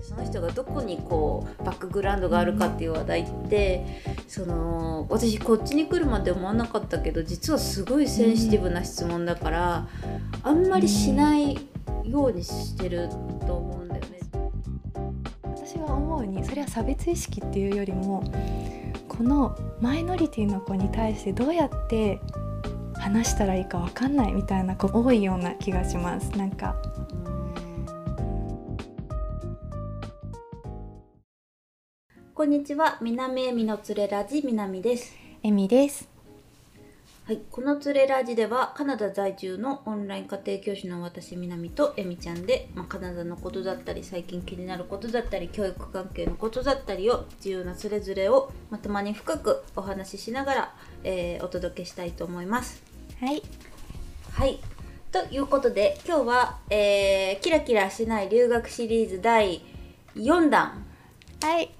ってその人がどこにこうバックグラウンドがあるかっていう話題ってその私こっちに来るまで思わなかったけど実はすごいセンシティブな質問だからあんまりしないようにしてると思うんだよね。私は思うにそれは差別意識っていうよりもこのマイノリティの子に対してどうやって話したらいいか分かんないみたいな子多いような気がしますなんかこんにちは。南恵美のつれラジ南です。エミです。はい、このつれラジではカナダ在住のオンライン家庭教師の私南とえみちゃんで、まあ、カナダのことだったり最近気になることだったり教育関係のことだったりを自由なそれぞれを、まあ、たまに深くお話ししながら、えーお届けしたいと思います。はい。はい。ということで今日は、えーキラキラしない留学シリーズ第4弾。はいはい、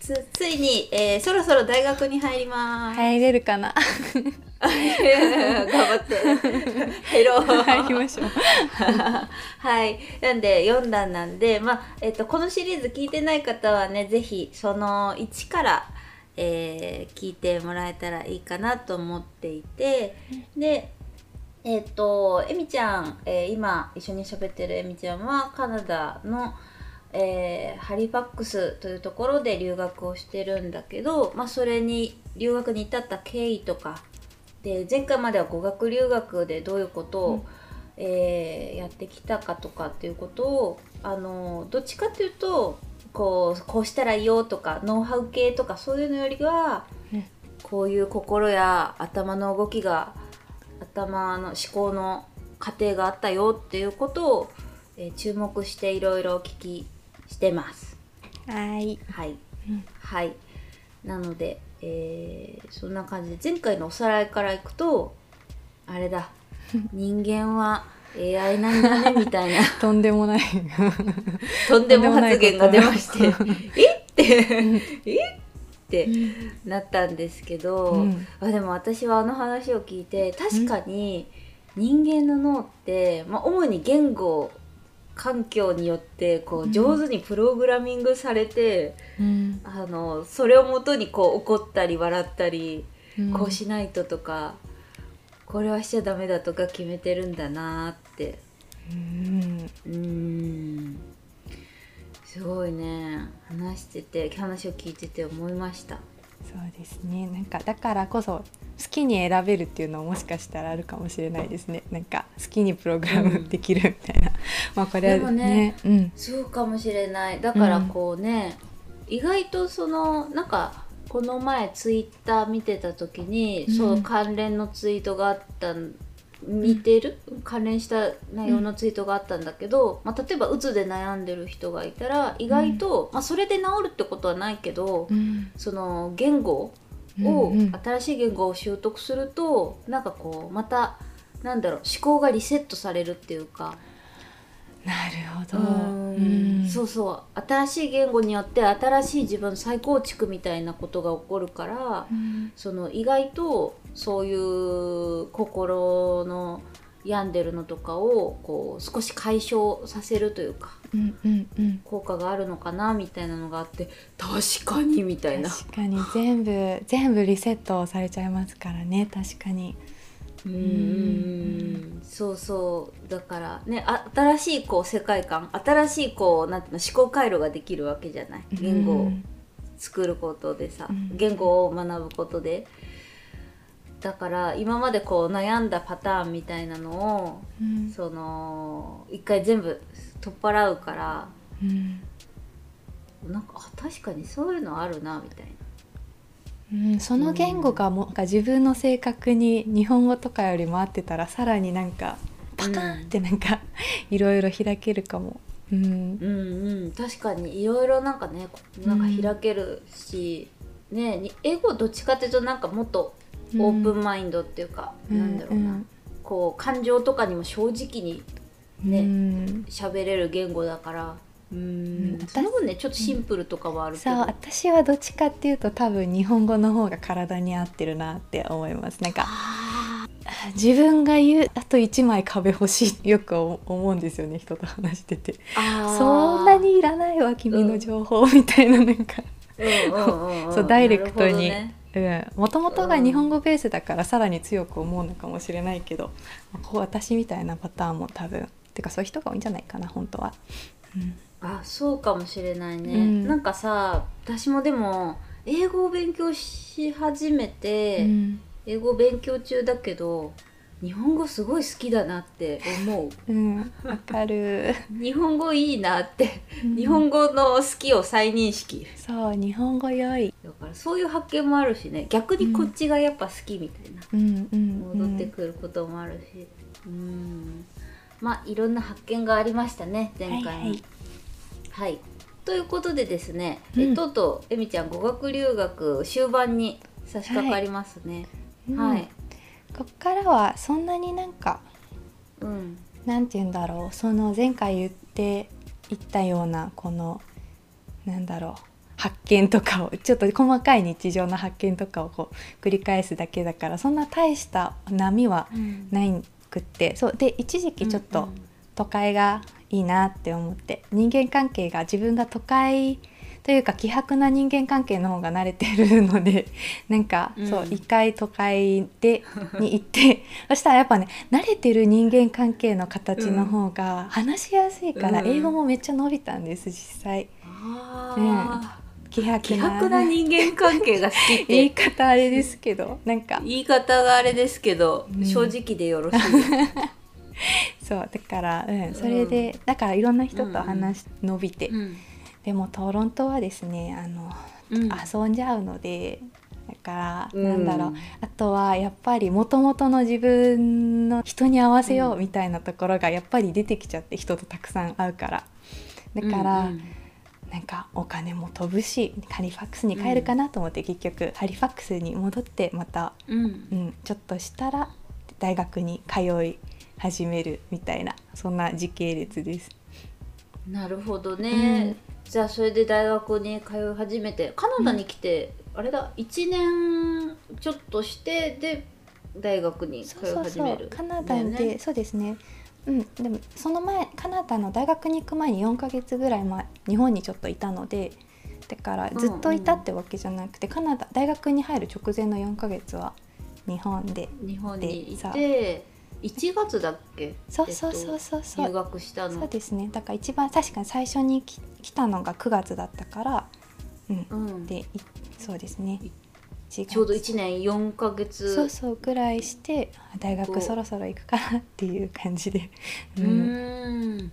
つついに、えーそろそろ大学に入ります。入れるかな 頑張って。入ろう。入りましょう はい。なんで、4段なんで、まあ、えっと、このシリーズ聞いてない方はね、ぜひ、その1から、えー聞いてもらえたらいいかなと思っていて、で、えっと、えみちゃん、えー今一緒に喋ってるえみちゃんは、カナダの、えーハリファックスというところで留学をしてるんだけど、まあ、それに留学に至った経緯とかで前回までは語学留学でどういうことを、えーやってきたかとかっていうことをあのどっちかっていうとこうこうしたらいいよとかノウハウ系とかそういうのよりは、うんこういう心や頭の動きが頭の思考の過程があったよっていうことを、えー注目していろいろお聞きしてます。はい。はい、うん。はい。なので、えーそんな感じで前回のおさらいからいくとあれだ。人間は AI なんだねみたいな。とんでもない。とんでも発言が出まして。えっ？て。えっ？てなったんですけど、うん。あでも私はあの話を聞いて確かに人間の脳って、まあ、主に言語環境によってこううん。上手にプログラミングされて、うん。あのそれをもとにこう怒ったり笑ったり、うん。こうしないととかこれはしちゃダメだとか決めてるんだなって。うん。すごいね。話してて話を聞いてて思いましたそうですね。なんかだからこそ好きに選べるっていうのももしかしたらあるかもしれないですね。なんか好きにプログラムできるみたいな、まあこれはでもねうん。そうかもしれない。だからこうね、意外とそのなんかこの前ツイッター見てた時に、うん。そう関連のツイートがあったん似てる、関連した内容のツイートがあったんだけど、まあ、例えばうつで悩んでる人がいたら意外と、まあ、それで治るってことはないけど、うん。その言語うんを、うん。新しい言語を習得するとなんかこうまたなんだろう思考がリセットされるっていうか、なるほど、うん。そうそう。新しい言語によって新しい自分再構築みたいなことが起こるから、うん。その意外とそういう心の病んでるのとかをこう少し解消させるというかうんうんうん。効果があるのかなみたいなのがあって確かにみたいな。確かに。全部全部リセットされちゃいますからね。確かに。うんうん。うん。そうそう。だからねあ新しいこう世界観新しいこうなんていうの思考回路ができるわけじゃない。言語を作ることでさ、うん。言語を学ぶことでだから今までこう悩んだパターンみたいなのをうん。その一回全部取っ払うからうん。なんかあ確かにそういうのあるなみたいな。うん、その言語がもなんか自分の性格に日本語とかよりも合ってたらさらになんかパカーンってなんか、いろいろ開けるかも。うん。うんうん。確かにいろいろなんかねなんか開けるし、ねに英語どっちかっていうとなんかもっとオープンマインドっていうか、なんだろうな、こう感情とかにも正直にねうん。喋れる言語だから。うん。うん。その分ねちょっとシンプルとかはあるけど、そう私はどっちかっていうと多分日本語の方が体に合ってるなって思います。なんかあ自分が言うあと1枚壁欲しいよく思うんですよね人と話してて。そんなにいらないわ君の情報みたいななんか、そうダイレクトに。もともとが日本語ベースだからさらに強く思うのかもしれないけど、こう私みたいなパターンも多分てかそういう人が多いんじゃないかな本当は。うん、あそうかもしれないね、うん、なんかさ私もでも英語を勉強し始めて、うん、英語勉強中だけど日本語すごい好きだなって思う。うんわかる。日本語いいなって、うん、日本語の好きを再認識。そう日本語良い。だからそういう発見もあるしね逆にこっちがやっぱ好きみたいな、うんうん、戻ってくることもあるし。うんまあいろんな発見がありましたね前回の。はい、はいはい、ということでですね、うん、えとうとうえみちゃん語学留学終盤に差し掛かりますね。はい、はいこっからはそんなになんか、うん、なんて言うんだろうその前回言っていったようなこのなんだろう発見とかをちょっと細かい日常の発見とかをこう繰り返すだけだからそんな大した波はないくって、うん、そうで一時期ちょっと都会がいいなって思って人間関係が自分が都会というか希薄な人間関係の方が慣れてるので なんか、うん、そう一回都会で に行ってそしたらやっぱね慣れてる人間関係の形の方が話しやすいから、英語もめっちゃ伸びたんです実際。うん、希薄な人間関係が好きって。言い方あれですけどなんか。言い方があれですけど、うん、正直でよろしい。そうだから、うん、それで、だからいろんな人と話、伸びて、でもトロントはですねあの、うん、遊んじゃうのでだから、なんだろう。あとはやっぱりもともとの自分の人に合わせようみたいなところがやっぱり出てきちゃって人とたくさん会うから。だから、うんうん、なんかお金も飛ぶしハリファックスに帰るかなと思って、結局ハリファックスに戻ってまた、うん、うん、ちょっとしたら大学に通い始めるみたいなそんな時系列です。なるほどね、じゃあそれで大学に通い始めてカナダに来て、うん、あれだ1年ちょっとしてで大学に通い始める。カナダで、ね、そうですね。うんでもその前カナダの大学に行く前に4か月ぐらい前日本にちょっといたのでだからずっといたってわけじゃなくて、うんうん、カナダ大学に入る直前の4か月は日本で。日本にいて1月だっけ？そうそうそうそう。そう、入学したの。そうですね。だから一番確かに最初に来来たのが9月だったからうん、うん、でそうですね。ちょうど1年4か月。そうそうぐらいして大学そろそろ行くかなっていう感じで。うん。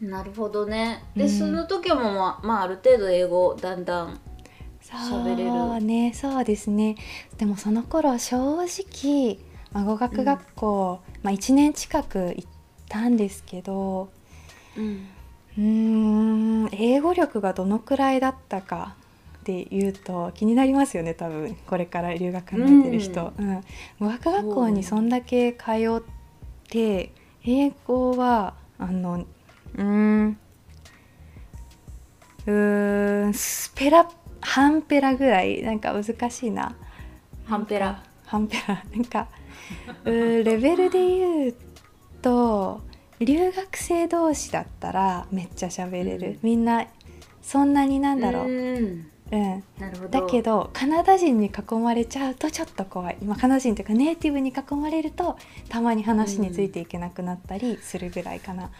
なるほどね。で、うん、その時もまあ、まあ、ある程度英語だんだん喋れる。そうね。そうですね。でもその頃正直まあ、語学学校、うん、まあ、1年近く行ったんですけどうん英語力がどのくらいだったかっていうと気になりますよね多分これから留学考えてる人。うん、うん、語学学校にそんだけ通って英語はあのうんうんスペラハンペラぐらいなんか難しいな。ハンペラ。ハンペラなんかレベルで言うと留学生同士だったらめっちゃ喋れる、うん、みんなそんなになんだろう、うんうん、だけどカナダ人に囲まれちゃうとちょっと怖い、まあ、カナダ人というかネイティブに囲まれるとたまに話についていけなくなったりするぐらいかな。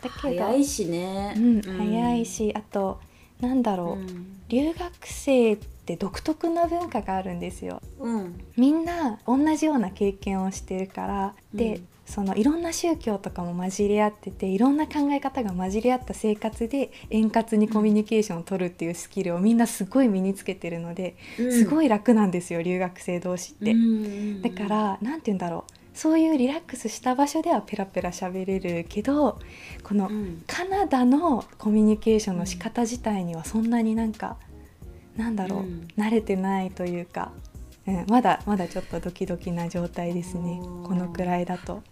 だけど早いしね、うん、早いしあとなんだろう、留学生って独特な文化があるんですよ。うん、みんな同じような経験をしてるから、うん、でそのいろんな宗教とかも混じり合ってていろんな考え方が混じり合った生活で円滑にコミュニケーションを取るっていうスキルをみんなすごい身につけてるので、うん、すごい楽なんですよ留学生同士って。だから何て言うんだろう。そういうリラックスした場所ではペラペラ喋れるけどこのカナダのコミュニケーションの仕方自体にはそんなになんかなんだろう、うん、慣れてないというか、うん、まだまだちょっとドキドキな状態ですね。このくらいだと。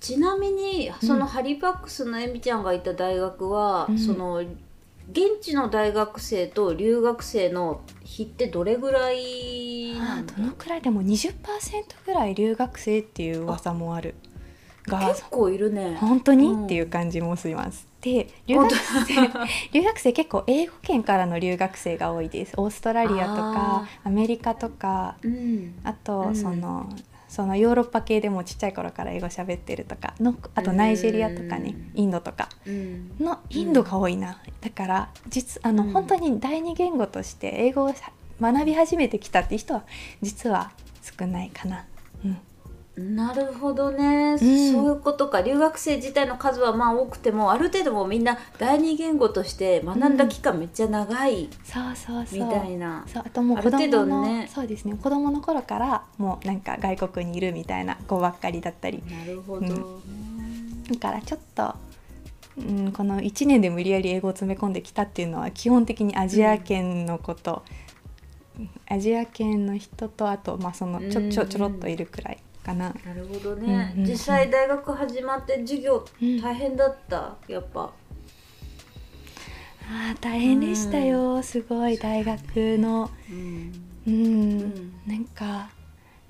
ちなみにそのハリファックスのえみちゃんがいた大学は、うん、その現地の大学生と留学生の比ってどれぐらいどのくらいでも20%ぐらい留学生っていう噂もある。が結構いるね。本当に、うん。っていう感じもします。で留学生 留学生結構英語圏からの留学生が多いです。オーストラリアとかアメリカとかうん。あとうん。その、そのヨーロッパ系でもちっちゃい頃から英語喋ってるとかのあとナイジェリアとかねうん。インドとか。うん。のインドが多いな、だから実あの、うん。本当に第二言語として英語を学び始めてきたっていう人は実は少ないかな。うんなるほどね、ん。そういうことか。留学生自体の数はまあ多くてもある程度もうみんな第二言語として学んだ期間めっちゃ長いそうそうそう。みたいな、そう。あともう子供の、ね。そうですね。子供の頃からもうなんか外国にいるみたいな子ばっかりだったり。なるほど、ね。だからちょっと、うん、この1年で無理やり英語を詰め込んできたっていうのは基本的にアジア圏のこと、アジア圏の人とあと、まあ、そのちょちょちょろっといるくらいかな。なるほどね、うんうんうん。実際大学始まって授業うん。大変だった？やっぱ。あー大変でしたよ、すごい大学の。うん。うん、ん。なんか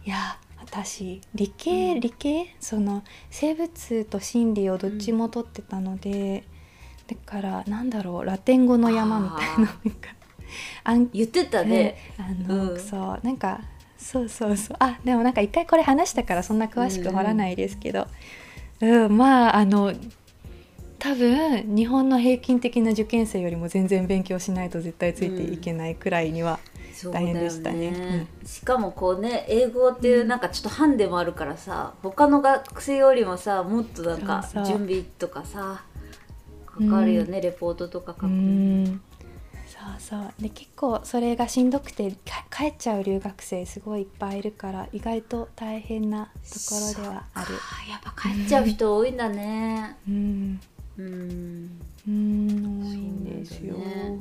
いや私理系、うん。理系？その生物と心理をどっちも取ってたので、だからなんだろうラテン語の山みたいなあん言ってたね。ね、あの、うん。そうなんかそうそうそう。あでもなんか一回これ話したからそんな詳しく掘らないですけど、うんまああの多分日本の平均的な受験生よりも全然勉強しないと絶対ついていけないくらいには、大変でしたね。しかもこうね英語っていうなんかちょっとハンデもあるからさ他の学生よりもさもっとなんか準備とかさかかるよね、レポートとか書くうのんそうそう。で結構それがしんどくてか帰っちゃう留学生すごいいっぱいいるから意外と大変なところではある。そっかやっぱ帰っちゃう人多いんだね。うん。うん。うん多いんですよ、ね。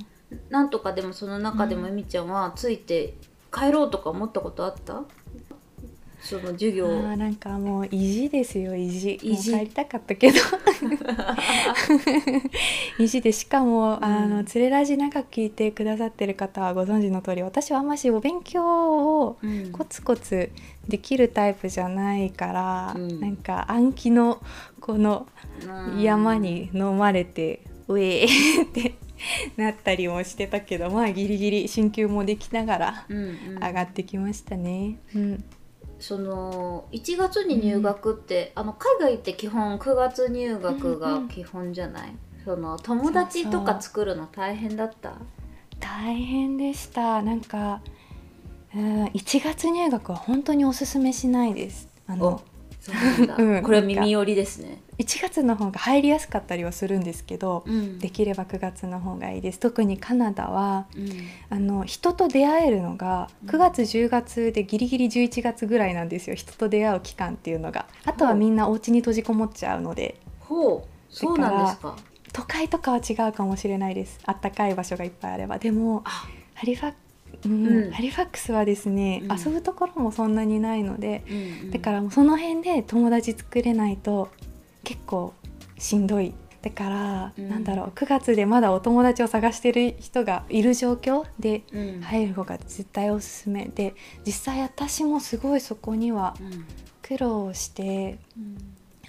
なんとかでもその中でもえみちゃんはついて帰ろうとか思ったことあった？その授業。あーなんかもう意地ですよ意地。意地。帰りたかったけど。意地でしかも、あうん。のつれラジ長く聞いてくださってる方はご存知の通り私はあんましお勉強をうん。コツコツできるタイプじゃないから、うん。なんか暗記のこのうん。山に飲まれて、うえーってなったりもしてたけどまあギリギリ進級もできながらうんうん。上がってきましたね。うんその1月に入学って、あの海外って基本9月入学が基本じゃない、その友達とか作るの大変だった？大変でした。なんか、うん、1月入学は本当におすすめしないです。あのそうなんこれは耳寄りですね、1月の方が入りやすかったりはするんですけど、うん。できれば9月の方がいいです。特にカナダはうん。あの人と出会えるのが9月10月でギリギリ11月ぐらいなんですよ。人と出会う期間っていうのが。あとはみんなお家に閉じこもっちゃうので。ほう。そうなんですか。都会とかは違うかもしれないです。あったかい場所がいっぱいあれば。でもあ。ハリファうんうん。ハリファックスはですね、うん。遊ぶところもそんなにないので、うんうん。だからもうその辺で友達作れないと結構しんどい。だから、うん。なんだろう9月でまだお友達を探してる人がいる状況でうん。入る方が絶対おすすめ。で実際私もすごいそこにはうん。苦労してうん。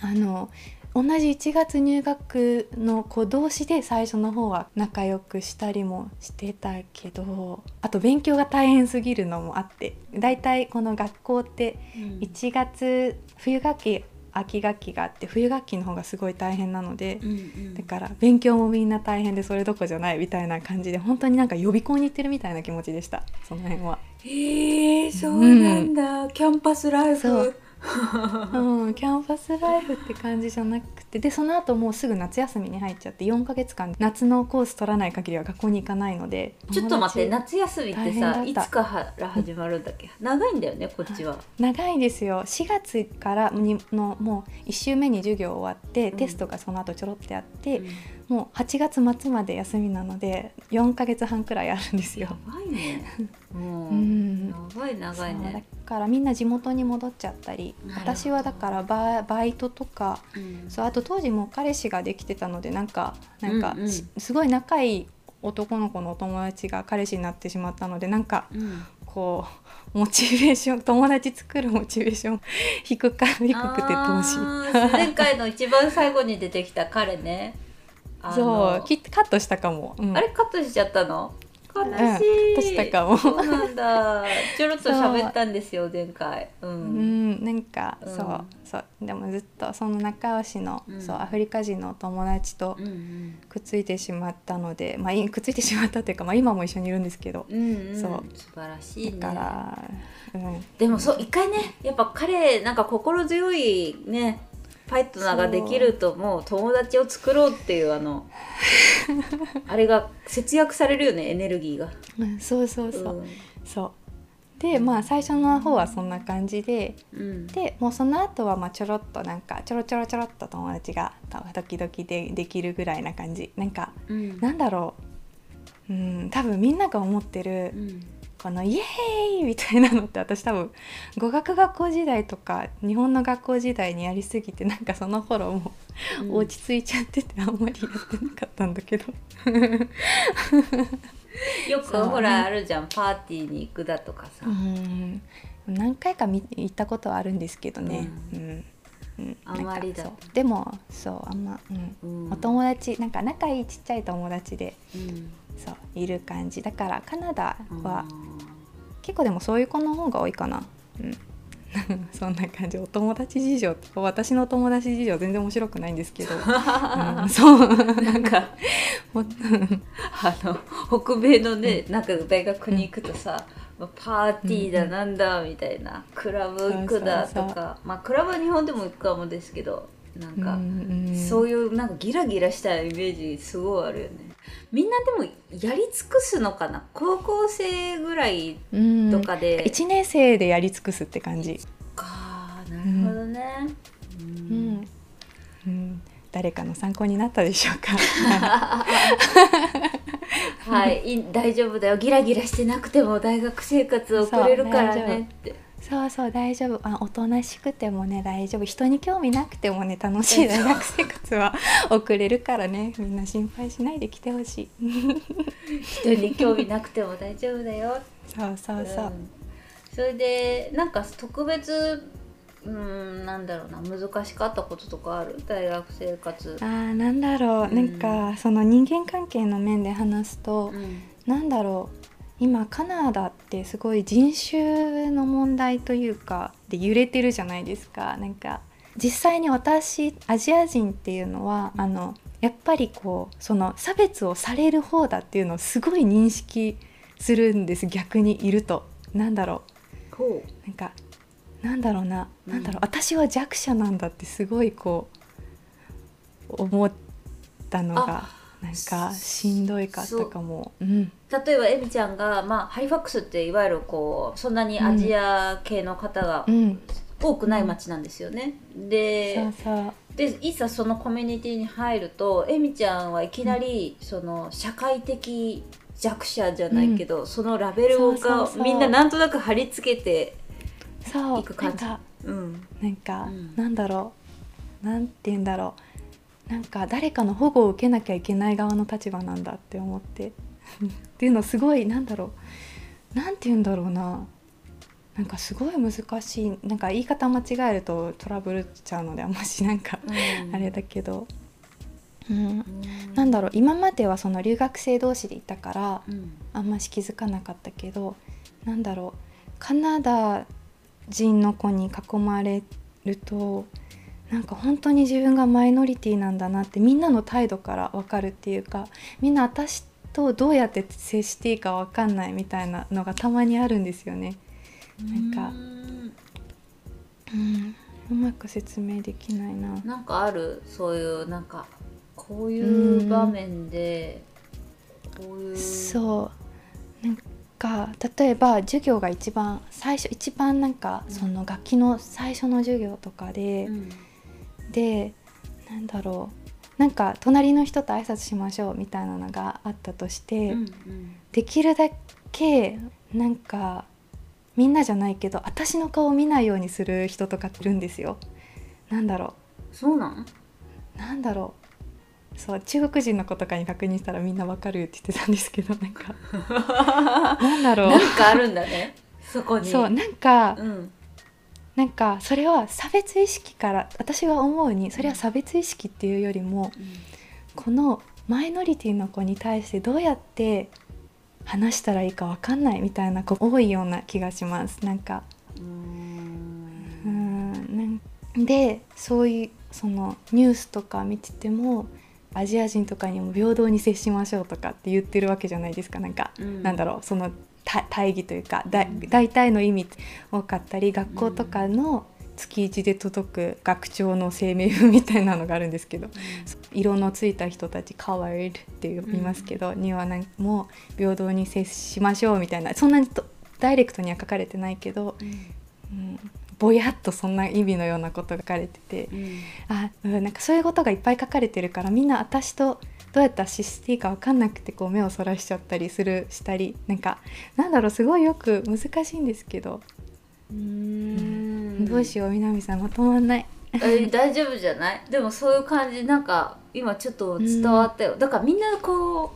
あの同じ1月入学の子同士で最初の方は仲良くしたりもしてたけどあと勉強が大変すぎるのもあってだいたいこの学校ってうん1月冬学期秋学期があって冬学期の方がすごい大変なのでうんうん。だから勉強もみんな大変でそれどころじゃないみたいな感じで本当になんか予備校に行ってるみたいな気持ちでしたその辺は。へえそうなんだ、キャンパスライフ。そううん、キャンパスライフって感じじゃなくて。でその後もうすぐ夏休みに入っちゃって4ヶ月間夏のコース取らない限りは学校に行かないので。ちょっと待って友夏休みってさいつから始まるんだっけ？長いんだよねこっちは、達長いですよ。4月からにのもう1週目に授業終わって、うん。テストがその後ちょろってあって、うんもう8月末まで休みなので4ヶ月半くらいあるんですやよ。ばいね。もう、うん。長い長いそうだね、からみんな地元に戻っちゃったり私はだからババイトとかうん。そうあと当時も彼氏ができてたのでなんかなんか、うんうん。しすごい仲いい男の子のお友達が彼氏になってしまったのでなんかうん。こうモチベーション友達作るモチベーション 低か低くてどうしあー前回の一番最後に出てきた彼ねそうきカットしたかも、うん。あれカットしちゃったの？悲しい、うんカットしたかも。そうなんだ。ちょろっと喋ったんですよ前回。うう。んん、なんか、うん。そうそう。でもずっとその仲良しの、うん。そうアフリカ人のお友達とくっついてしまったので、まあいくっついてしまったというか、まあ、今も一緒にいるんですけど、うんうん。そう。素晴らしいね。だから、うん、でもそう一回ねやっぱ彼なんか心強いねパイトナーができるともう友達を作ろうっていうあのあれが節約されるよねエネルギーが。うんそうそうそう、うん。そう。でまあ最初の方はそんな感じでうん。でもうその後はまあちょろっとなんかちょろちょろちょろっと友達が時々でできるぐらいな感じ。なんかうん。なんだろう。うん多分みんなが思ってるうんこのイエーイみたいなのって私多分語学学校時代とか日本の学校時代にやりすぎてなんかその頃もう落ち着いちゃっててあんまりやってなかったんだけど。よくほらあるじゃんパーティーに行くだとかさ、うん。何回か見行ったことはあるんですけどね、ううん。うん。あんまりだでもそうあんま、うん。うん。お友達なんか仲いいちっちゃい友達でうんそういる感じ。だからカナダはあ結構でもそういう子の方が多いかな。うん。そんな感じ。お友達事情私のお友達事情全然面白くないんですけど、うん、そう。ーなんか もあの北米のね、なんか大学に行くとさ、まあパーティーだなんだみたいな、クラブ行くだとかまあクラブは日本でも行くかもですけどなんか、うんうん。そういうなんかギラギラしたイメージすごいあるよねみんなでもやり尽くすのかな？高校生ぐらいうん。とかで、1年生でやり尽くすって感じ、か。なるほどね、ううん。ん。うん、誰かの参考になったでしょうか。はい。い大丈夫だよ。ギラギラしてなくても大学生活を送れるからねってそうそう大丈夫。あおとなしくてもね大丈夫。人に興味なくてもね楽しい大学生活は 送れるからね。みんな心配しないで来てほしい。人に興味なくても大丈夫だよ。そうそうそう、ん。それでなんか特別うんなんだろうな難しかったこととかある？大学生活。あーなんだろう、うん。なんかその人間関係の面で話すと、うん。なんだろう今カナダってすごい人種の問題というかで揺れてるじゃないですか。なんか実際に私アジア人っていうのはあのやっぱりこうその差別をされる方だっていうのをすごい認識するんです。逆にいると。なんだろほう。なんかなんだろうな、うん。なんだろう。私は弱者なんだってすごいこう思ったのがなんかしんどいかったかも。うん。う例えばエミちゃんが、まあ、ハリファックスっていわゆるこうそんなにアジア系の方がうん、多くない町なんですよね。ででいざそのコミュニティに入るとエミちゃんはいきなり、その社会的弱者じゃないけど、そのラベルそうがそうそう。みんななんとなく貼り付けていく感じ。なんかうん。なんか、うん。なんだろう。なんて言うんだろう。なんか誰かの保護を受けなきゃいけない側の立場なんだって思ってっていうのすごいなんだろう。なんて言うんだろうな。なんかすごい難しい。なんか言い方間違えるとトラブルっちゃうのであんましなんか、あれだけど、うん、なんだろう。今まではその留学生同士でいたからうん。あんまし気づかなかったけどなんだろう。カナダ人の子に囲まれるとなんか本当に自分がマイノリティなんだなってみんなの態度から分かるっていうかみんな私とどうやって接していいか分かんないみたいなのがたまにあるんですよね。なんか。うん。うまく説明できないな。なんかあるそういうなんかこういう場面でこういう。そう。なんか例えば授業が一番最初一番なんかうん。その楽器の最初の授業とかで、うん。でなんだろうなんか隣の人と挨拶しましょうみたいなのがあったとして、うんできるだけなんかみんなじゃないけど私の顔を見ないようにする人とかいるんですよ。なんだろそうなん？うなんだろう。そう中国人の子とかに確認したらみんなわかるって言ってたんですけどなんか。なんだろう。なんかあるんだね。そこに。そうなんかうんなんかそれは差別意識から私が思うにそれは差別意識っていうよりもこのマイノリティの子に対してどうやって話したらいいかわかんないみたいな子多いような気がします。なんかうん。なんでそういうそのニュースとか見ててもアジア人とかにも平等に接しましょうとかって言ってるわけじゃないですか。なんか、うん。なんだろうそのた大義というか大体の意味多かったり学校とかの月一で届く学長の声明文みたいなのがあるんですけど色のついた人たち colored って呼びますけど、にはもう平等に接しましょうみたいなそんなにとダイレクトには書かれてないけど、うん、ぼやっとそんな意味のようなことが書かれててあ、うん、なんかそういうことがいっぱい書かれてるからみんな私とどうやって接していいか分かんなくてこう目をそらしちゃったりするしたりなんかなんだろうすごいよく難しいんですけど、うん。どうしよう南さんまとまんない。え大丈夫じゃない？でもそういう感じなんか今ちょっと伝わったよ、だからみんなこ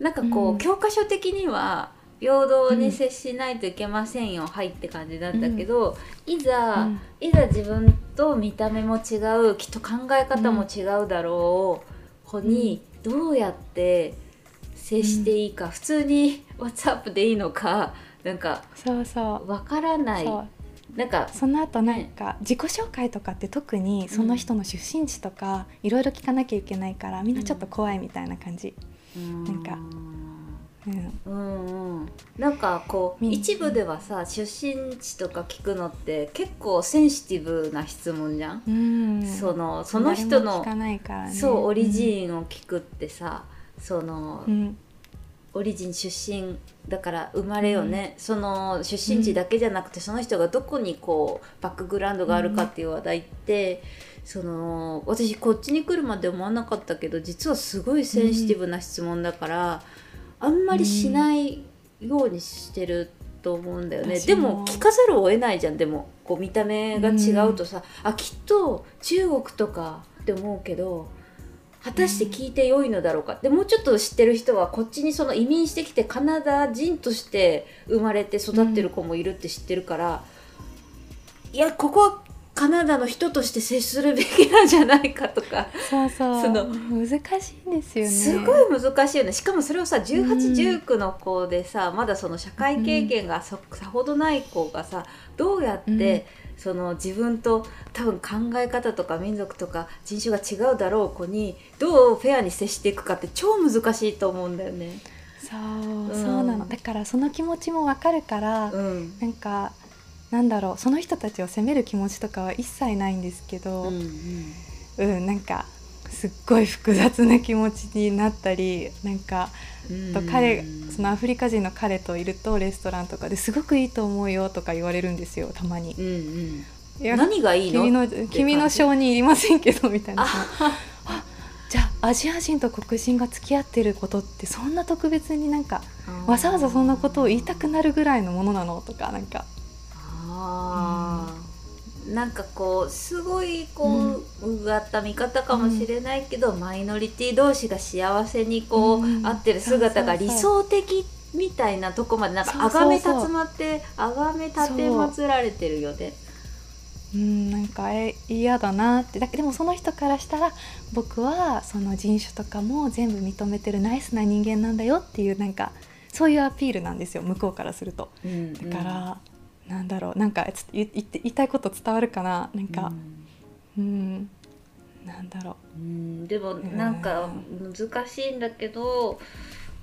うなんかこう、うん。教科書的には平等に接しないといけませんよ、はいって感じだったけど、いざ、うん。いざ自分と見た目も違うきっと考え方も違うだろう子にどうやって接していいか、普通に WhatsApp でいいのかなんかそうそう。わからない。なんかその後なんか自己紹介とかって特にその人の出身地とかいろいろ聞かなきゃいけないからみんなちょっと怖いみたいな感じ、なんかうん、うんうん、なんかこうみ一部ではさ出身地とか聞くのって結構センシティブな質問じゃん、うん、そのその人のね。そうオリジンを聞くってさ、その、うん。オリジン出身だから生まれよね、その出身地だけじゃなくて、その人がどこにこうバックグラウンドがあるかっていう話題って、その私こっちに来るまで思わなかったけど実はすごいセンシティブな質問だから、あんまりしないようにしてると思うんだよね、私でもも聞かざるを得ないじゃん。でもこう見た目が違うとさ、あきっと中国とかって思うけど果たして聞いてよいのだろうか、でもうちょっと知ってる人はこっちにその移民してきてカナダ人として生まれて育ってる子もいるって知ってるから、いやここはカナダの人として接するべきなんじゃないかとか。そうそう。その難しいんですよね。すごい難しいよね。しかもそれをさ1819の子でさ、まだその社会経験がそさほどない子がさどうやって、その自分と多分考え方とか民族とか人種が違うだろう子にどうフェアに接していくかって超難しいと思うんだよね。そう、うんそうなのだからその気持ちもわかるから、うん。なんかなんだろうその人たちを責める気持ちとかは一切ないんですけど、うんうん、なんかすっごい複雑な気持ちになったりなんかうん。と彼そのアフリカ人の彼といるとレストランとかですごくいいと思うよとか言われるんですよたまに。うんうん。いや何がいいの？君の君の承認いりませんけどみたいな。じゃあアジア人と黒人が付き合ってることってそんな特別になんかわざわざそんなことを言いたくなるぐらいのものなのとかなんかあー。なんかこうすごいこう、うがった見方かもしれないけど、マイノリティ同士が幸せにこう、うん合ってる姿が理想的みたいなとこまでなんかそうそうそう。崇めたつまって崇め立てまつられてるよね。うんなんかえ嫌だなって。だけでもその人からしたら僕はその人種とかも全部認めてるナイスな人間なんだよっていうなんかそういうアピールなんですよ向こうからすると。うん。だから、なんだろうなんかつ言言って言いたいこと伝わるかななんか。うん、なんだろう。んうん。でもなんか難しいんだけど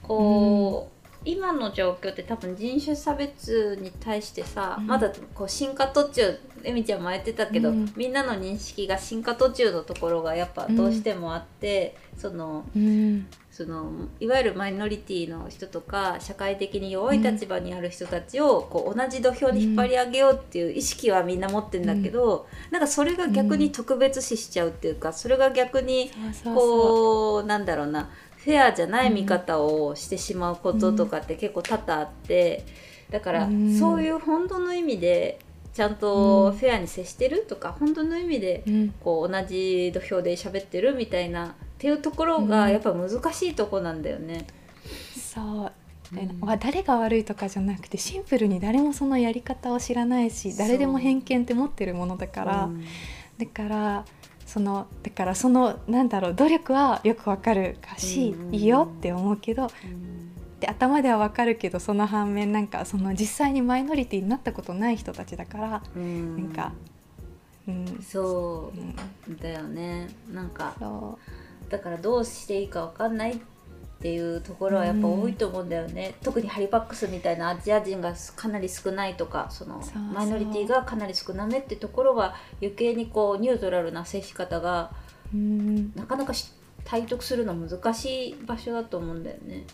こう、今の状況って多分人種差別に対してさ、うん。まだこう進化途中エミちゃんも言ってたけど、うん。みんなの認識が進化途中のところがやっぱどうしてもあって、そのう、うん、そのいわゆるマイノリティの人とか社会的に弱い立場にある人たちをこう同じ土俵に引っ張り上げようっていう意識はみんな持ってんだけど、なんかそれが逆に特別視しちゃうっていうかそれが逆にこうなんだろうなフェアじゃない見方をしてしまうこととかって結構多々あってだからうん。そういう本当の意味でちゃんとフェアに接してるとか本当の意味でうん。こう同じ土俵で喋ってるみたいなっていうところがうん。やっぱ難しいとこなんだよね。そう。えうん。わ誰が悪いとかじゃなくてシンプルに誰もそのやり方を知らないし誰でも偏見って持ってるものだから、うん。だからそのだからそのなんだろう努力はよくわかるかし、うんいいよって思うけどうん。で頭ではわかるけどその反面なんかその実際にマイノリティになったことない人たちだから、うん。なんかうん、そう。ん。うだよね。なんかそだからどうしていいかわかんないっていうところはやっぱ多いと思うんだよね、特にハリパックスみたいなアジア人がかなり少ないとかそのマイノリティがかなり少なめってところは余計にこうニュートラルな接し方がう、うん、なかなかし体得するの難しい場所だと思うんだよね。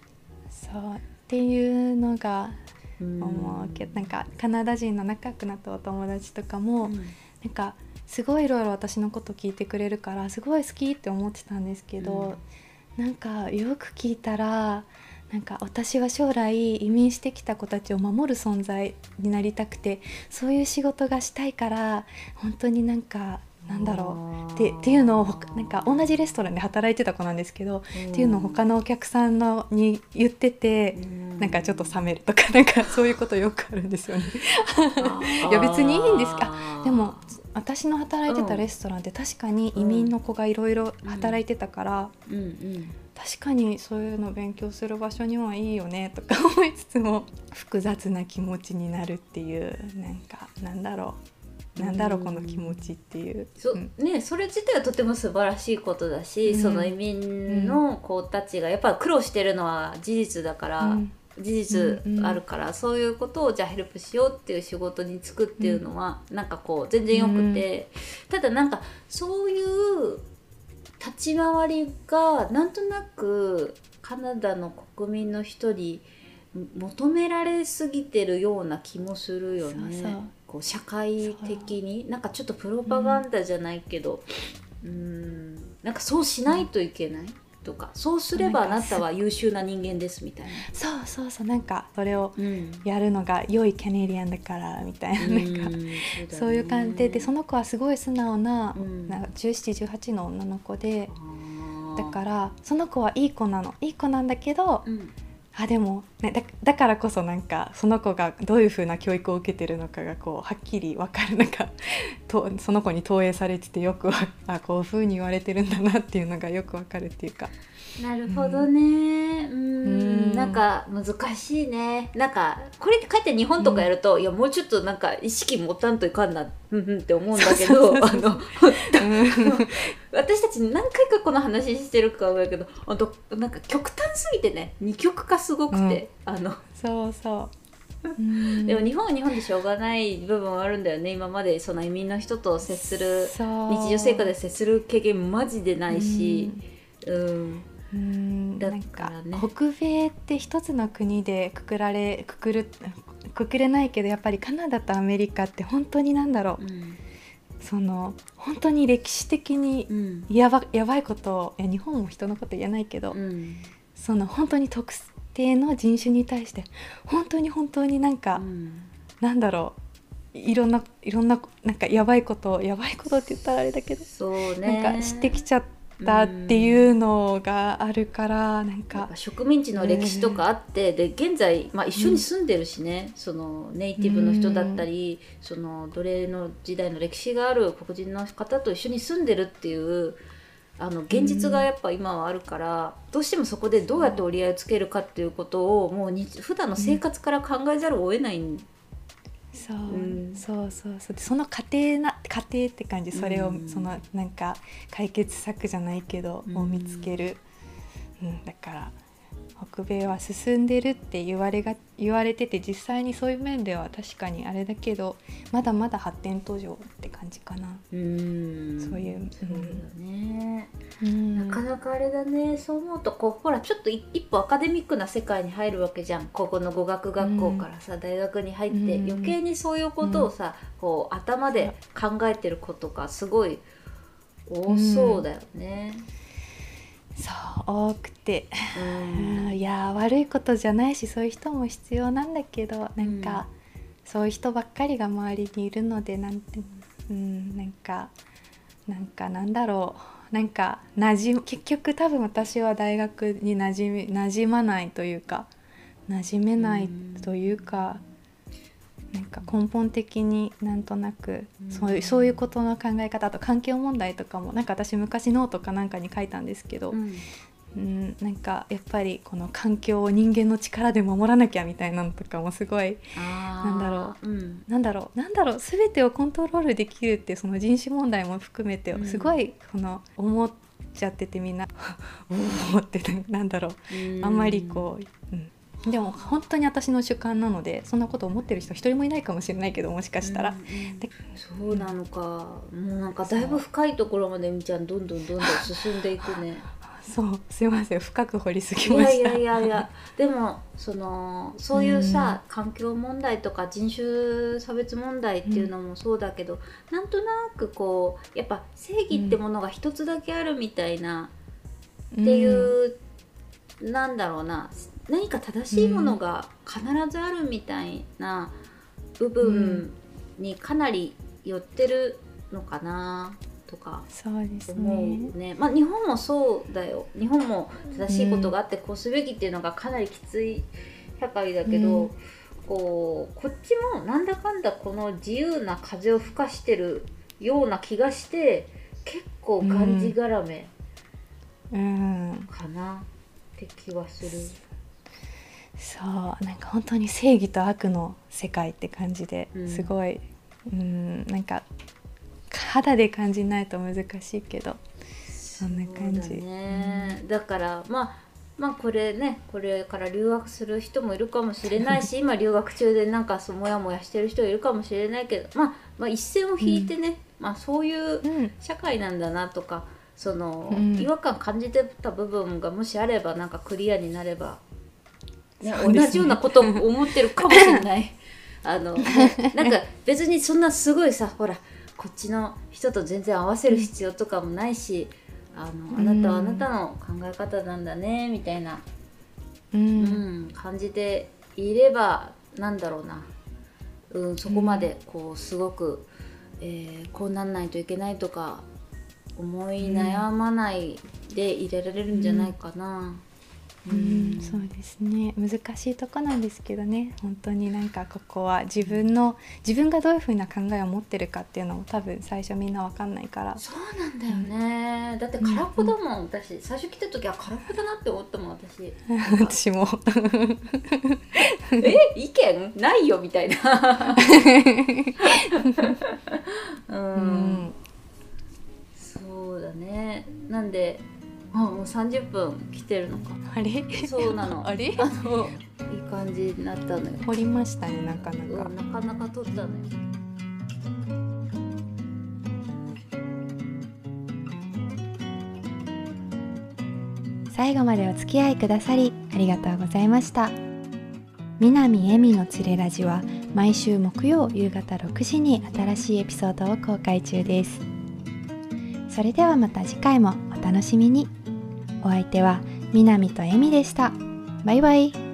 そうっていうのがうん。思うけど、なんかカナダ人の仲良くなったお友達とかも、うん。なんかすごいいろいろ私のこと聞いてくれるからすごい好きって思ってたんですけど、なんかよく聞いたらなんか私は将来移民してきた子たちを守る存在になりたくてそういう仕事がしたいから本当になんかなんだろうってっていうのをなんか同じレストランで働いてた子なんですけど、っていうのを他のお客さんのに言ってて、なんかちょっと冷めるとかなんかそういうことよくあるんですよね。いや別にいいんです。かでも私の働いてたレストランって確かに移民の子がいろいろ働いてたから、うん。うん確かにそういうの勉強する場所にはいいよねとか思いつつも複雑な気持ちになるっていうなんかなんだろう。なんだろううん。この気持ちっていう。そうん。ね、それ自体はとても素晴らしいことだし、うん。その移民の子たちがやっぱ苦労してるのは事実だから、うん事実あるから、そういうことをじゃあヘルプしようっていう仕事に就くっていうのは、なんかこう全然よくて、ただなんかそういう立ち回りがなんとなくカナダの国民の一人求められすぎてるような気もするよね。そうそう。こう社会的に。なんかちょっとプロパガンダじゃないけどうん。なんかそうしないといけないとかそうすればあなたは優秀な人間ですみたいな。そうそうそうなんかそれをうん。やるのが良いキャネリアンだからみたいななんか。そういう感じででその子はすごい素直な,、うん。なんか1718の女の子でだら、からその子はいい子なの。いい子なんだけどうん。あでも、ね、だだからこそなんかその子がどういう風な教育を受けてるのかがこうはっきり分かるなんか とその子に投影されててよくわあこういう風に言われてるんだなっていうのがよく分かるっていうか。なるほどね。うん。うん。なんか難しいね。なんかこれって書いて日本とかやると、いやもうちょっとなんか意識持たんといかんなうんうんって思うんだけどあの 私たち何回かこの話してるかだけど本当なんか極端すぎてね二極化すごくて、あのそうそう。うん。でも日本は日本でしょうがない部分はあるんだよね今まで。その移民の人と接する日常生活で接する経験マジでないし、うん。うん。だなんかね北米って一つの国でくくられくくるくくれないけどやっぱりカナダとアメリカって本当になんだろう、うん。その本当に歴史的にうん。やばやばいことをいや日本も人のこと言えないけど、うん。その本当に特定の人種に対して本当に本当になんか、うんなんだろういろんないろんななんかやばいことやばいことって言ったらあれだけど、そうねなんか知ってきちゃったっていうのがあるから、なんやっか植民地の歴史とかあって、で現在、まあ、一緒に住んでるしね、そのネイティブの人だったり、その奴隷の時代の歴史がある黒人の方と一緒に住んでるっていうあの現実がやっぱ今はあるから、どうしてもそこでどうやって折り合いをつけるかっていうことをもう日普段の生活から考えざるを得ないんそう、うん。そうそうそう。でその過程な過程って感じ。それを、うん。そのなんか解決策じゃないけど、うん。を見つける、うん、だから北米は進んでるって言われが言われてて実際にそういう面では確かにあれだけどまだまだ発展途上って感じかな。うん。そういう。そうだね、うん。なかなかあれだね。そう思うとこうほらちょっとい一歩アカデミックな世界に入るわけじゃん。ここの語学学校からさ、大学に入って、うん。余計にそういうことをさ、こう頭で考えてることがすごい多そうだよね。そう多くて、うん。う んいや悪いことじゃないしそういう人も必要なんだけどなんか、そういう人ばっかりが周りにいるのでなんて、うん、なんかなんかなんだろなんか馴染結局多分私は大学に馴染み馴染まないというか馴染めないというか、なんか根本的になんとなくそういうそういうことの考え方と環境問題とかもなんか私昔ノートかなんかに書いたんですけど、うん。うん、なんかやっぱりこの環境を人間の力で守らなきゃみたいなのとかもすごいなんだろう。ん。なんだろう。なんだろう。全てをコントロールできるってその人種問題も含めてうん。すごいこの思っちゃっててみんな おおってななんだろう。あんまりこう、うん、でも本当に私の主観なのでそんなこと思ってる人一人もいないかもしれないけどもしかしたら、うんそうなのか。もうなんかだいぶ深いところまでみちゃんどんどんどんどん進んでいくね。そうすいません。深く掘りすぎました。やいやいや でもそのそういうさ、環境問題とか人種差別問題っていうのもそうだけど、なんとなくこうやっぱ正義ってものが一つだけあるみたいな、っていう、なんだろうな何か正しいものが必ずあるみたいな部分にかなり寄ってるのかなとかそうです思ねうね。まあ日本もそうだよ。日本も正しいことがあってこうすべきっていうのがかなりきつい社会だけど、うん。こうこっちもなんだかんだこの自由な風を吹かしてるような気がして結構がんじがらめうん。かなって気はする。そうなんか本当に正義と悪の世界って感じでうん。すごい、うん、なんか肌で感じないと難しいけどそんな感じ。そうだね、だからまあまあこれねこれから留学する人もいるかもしれないし 今留学中でなんかそうモヤモヤしてる人いるかもしれないけど、まあ、まあ一線を引いてね、まあそういううん。社会なんだなとかその、うん。違和感感じてた部分がもしあればなんかクリアになれば、ね同じようなことを思ってるかもしれない。あのねなんか別にそんなすごいさほらこっちの人と全然合わせる必要とかもないし、あのあなたはあなたの考え方なんだねみたいな、ううんん、感じていればなんだろうな、うん、そこまでこうすごく、えーこうなんないといけないとか思い悩まないでいられるんじゃないかな。うんうんそうですね。難しいとこなんですけどね。本当になんかここは自分の自分がどういうふうな考えを持ってるかっていうのも多分最初みんなわかんないから。そうなんだよね、だって空っぽだもん、私最初来た時は空っぽだなって思ったもん私。私も。え意見ないよみたいな。うん、うん。そうだね。なんであもう30分来てるのか。あれ？そうなの。あれ？あのいい感じになったのよ、掘りましたねなかなか。うん、なかなか撮ったのよ。最後までお付き合いくださりありがとうございました。南恵美のつれラジは毎週木曜夕方6時に新しいエピソードを公開中です。それではまた次回もお楽しみにお相手は南とえみでした。バイバイ。